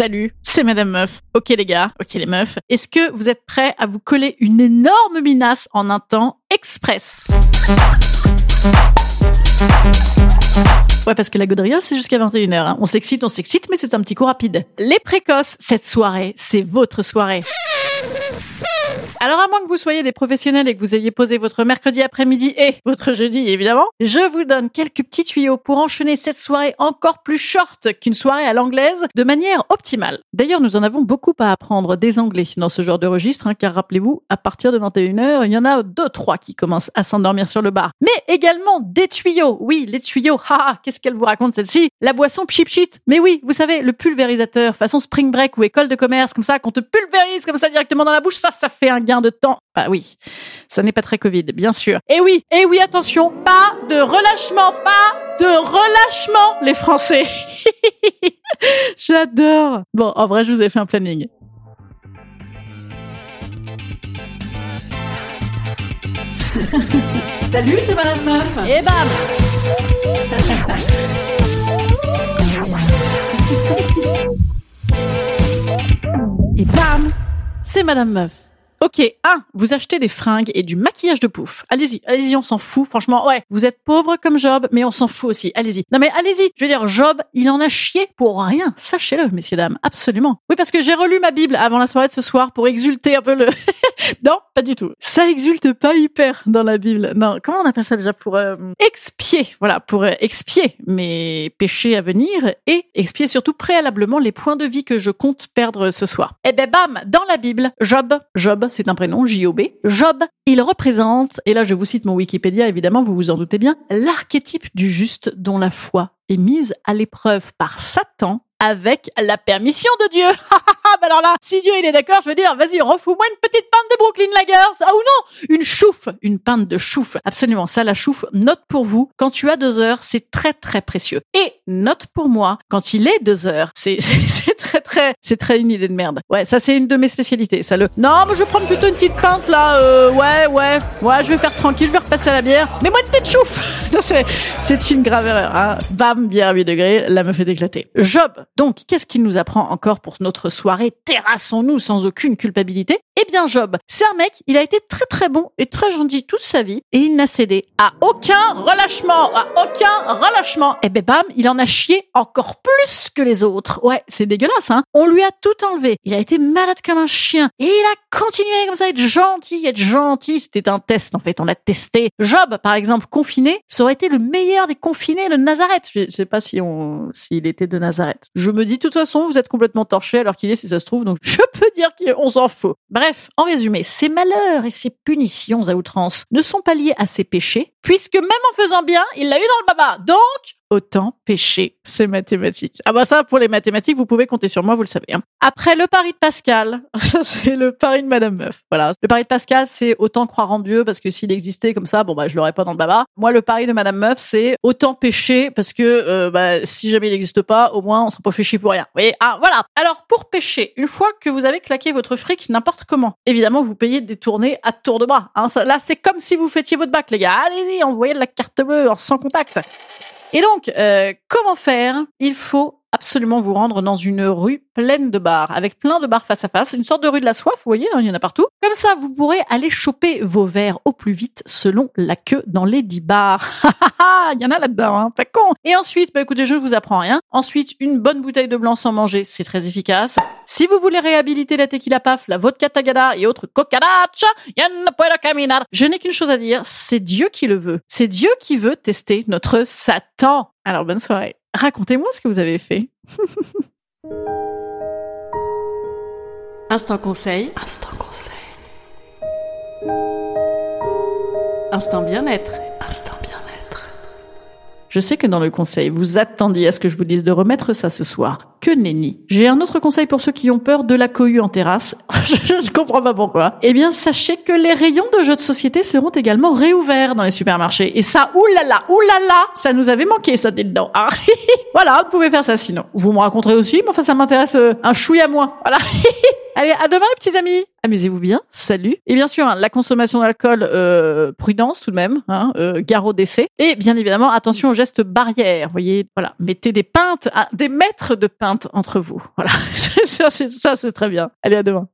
Salut, c'est Madame Meuf. Ok les gars, ok les meufs. Est-ce que vous êtes prêts à vous coller une énorme minace en un temps express? Ouais, parce que la gaudriole, c'est jusqu'à 21h. hein. On s'excite, on s'excite, mais c'est un petit coup rapide. Les précoces, cette soirée, c'est votre soirée. Alors, à moins que vous soyez des professionnels et que vous ayez posé votre mercredi après-midi et votre jeudi, évidemment, je vous donne quelques petits tuyaux pour enchaîner cette soirée encore plus short qu'une soirée à l'anglaise de manière optimale. D'ailleurs, nous en avons beaucoup à apprendre des Anglais dans ce genre de registre, hein, car rappelez-vous, à partir de 21h, il y en a deux, trois qui commencent à s'endormir sur le bar. Mais également des tuyaux. Oui, les tuyaux. Haha, qu'est-ce qu'elle vous raconte celle-ci? La boisson pchip chit. Mais oui, vous savez, le pulvérisateur, façon spring break ou école de commerce, comme ça, qu'on te pulvérise comme ça directement dans la bouche, ça, ça fait un gain de temps. Bah oui, ça n'est pas très Covid, bien sûr. Et oui, et oui, attention, pas de relâchement, pas de relâchement, les Français. J'adore. Bon, en vrai, je vous ai fait un planning. Salut, c'est Madame Meuf. Et bam Et bam C'est Madame Meuf. Ok, 1. Vous achetez des fringues et du maquillage de pouf. Allez-y, allez-y, on s'en fout. Franchement, ouais, vous êtes pauvre comme Job, mais on s'en fout aussi. Allez-y. Non mais allez-y. Je veux dire, Job, il en a chié pour rien. Sachez-le, messieurs, dames. Absolument. Oui, parce que j'ai relu ma Bible avant la soirée de ce soir pour exulter un peu le... non, pas du tout. Ça exulte pas hyper dans la Bible. Non, comment on appelle ça déjà pour euh, expier? Voilà, pour euh, expier mes péchés à venir et expier surtout préalablement les points de vie que je compte perdre ce soir. Eh ben bam, dans la Bible, Job, Job, c'est un prénom, J-O-B. Job, il représente, et là je vous cite mon Wikipédia, évidemment, vous vous en doutez bien, l'archétype du juste dont la foi est mise à l'épreuve par Satan avec la permission de Dieu. alors là, si Dieu il est d'accord, je veux dire, vas-y, refous-moi une petite pinte de Brooklyn Lagers. Ah ou non, une chouffe, une pinte de chouffe. Absolument, ça la chouffe, note pour vous, quand tu as deux heures, c'est très très précieux. Et note pour moi, quand il est deux heures, c'est très très, c'est très une idée de merde. Ouais, ça c'est une de mes spécialités, ça le. Non, mais je vais prendre plutôt une petite pinte là, euh, ouais, ouais, ouais, je vais faire tranquille, je vais repasser à la bière. Mais moi une petite chouffe. C'est une grave erreur. Hein. Bam, bière à 8 degrés, là me fait éclater. Job, donc, qu'est-ce qu'il nous apprend encore pour notre soirée? Terrassons-nous sans aucune culpabilité Eh bien, Job, c'est un mec, il a été très très bon et très gentil toute sa vie et il n'a cédé à aucun relâchement, à aucun relâchement. Et ben bam, il en a chié encore plus que les autres. Ouais, c'est dégueulasse, hein On lui a tout enlevé. Il a été malade comme un chien et il a continué comme ça à être gentil, être gentil. C'était un test en fait, on l'a testé. Job, par exemple, confiné, ça aurait été le meilleur des confinés de Nazareth. Je sais pas si on, s'il était de Nazareth. Je me dis, de toute façon, vous êtes complètement torché alors qu'il est, si ça se trouve, donc je peux dire qu'on s'en fout. Bref, en résumé, ces malheurs et ces punitions à outrance ne sont pas liés à ses péchés, puisque même en faisant bien, il l'a eu dans le baba. Donc, autant pécher. C'est mathématique. Ah bah ça, pour les mathématiques, vous pouvez compter sur moi, vous le savez. hein. Après le pari de Pascal, ça c'est le pari de Madame Meuf. Voilà. Le pari de Pascal, c'est autant croire en Dieu parce que s'il existait comme ça, bon bah je l'aurais pas dans le baba. Moi, le pari de Madame Meuf, c'est autant pécher parce que euh, bah, si jamais il n'existe pas, au moins on sera pas chier pour rien. Vous voyez? Ah voilà. Alors pour pécher, une fois que vous avez claqué votre fric n'importe comment, évidemment vous payez des tournées à tour de bras. Hein, là, c'est comme si vous fêtiez votre bac, les gars. Allez-y, envoyez de la carte bleue en sans contact. Et donc, euh, comment faire? Il faut absolument vous rendre dans une rue pleine de bars, avec plein de bars face à face, une sorte de rue de la soif, vous voyez, hein, il y en a partout. Comme ça, vous pourrez aller choper vos verres au plus vite selon la queue dans les 10 bars. il y en a là-dedans, hein, pas con. Et ensuite, bah écoutez, je ne vous apprends rien. Ensuite, une bonne bouteille de blanc sans manger, c'est très efficace. Si vous voulez réhabiliter la tequila paf, la vodka tagada et autres caminar. Je n'ai qu'une chose à dire, c'est Dieu qui le veut. C'est Dieu qui veut tester notre Satan. Alors bonne soirée. Racontez-moi ce que vous avez fait. Instant conseil. Instant conseil. Instant bien-être. Instant bien-être. Je sais que dans le conseil, vous attendiez à ce que je vous dise de remettre ça ce soir. Que nenni. J'ai un autre conseil pour ceux qui ont peur de la cohue en terrasse. je, comprends pas pourquoi. Eh bien, sachez que les rayons de jeux de société seront également réouverts dans les supermarchés. Et ça, oulala, oulala, ça nous avait manqué, ça, dedans. Ah, voilà, vous pouvez faire ça sinon. Vous me raconterez aussi, mais enfin, ça m'intéresse euh, un chouïa moins. Voilà. Allez, à demain les petits amis. Amusez-vous bien. Salut. Et bien sûr, hein, la consommation d'alcool, euh, prudence tout de même, hein, euh, au décès. Et bien évidemment, attention aux gestes barrières. Voyez, voilà, mettez des pintes, des mètres de pintes entre vous. Voilà, ça c'est très bien. Allez, à demain.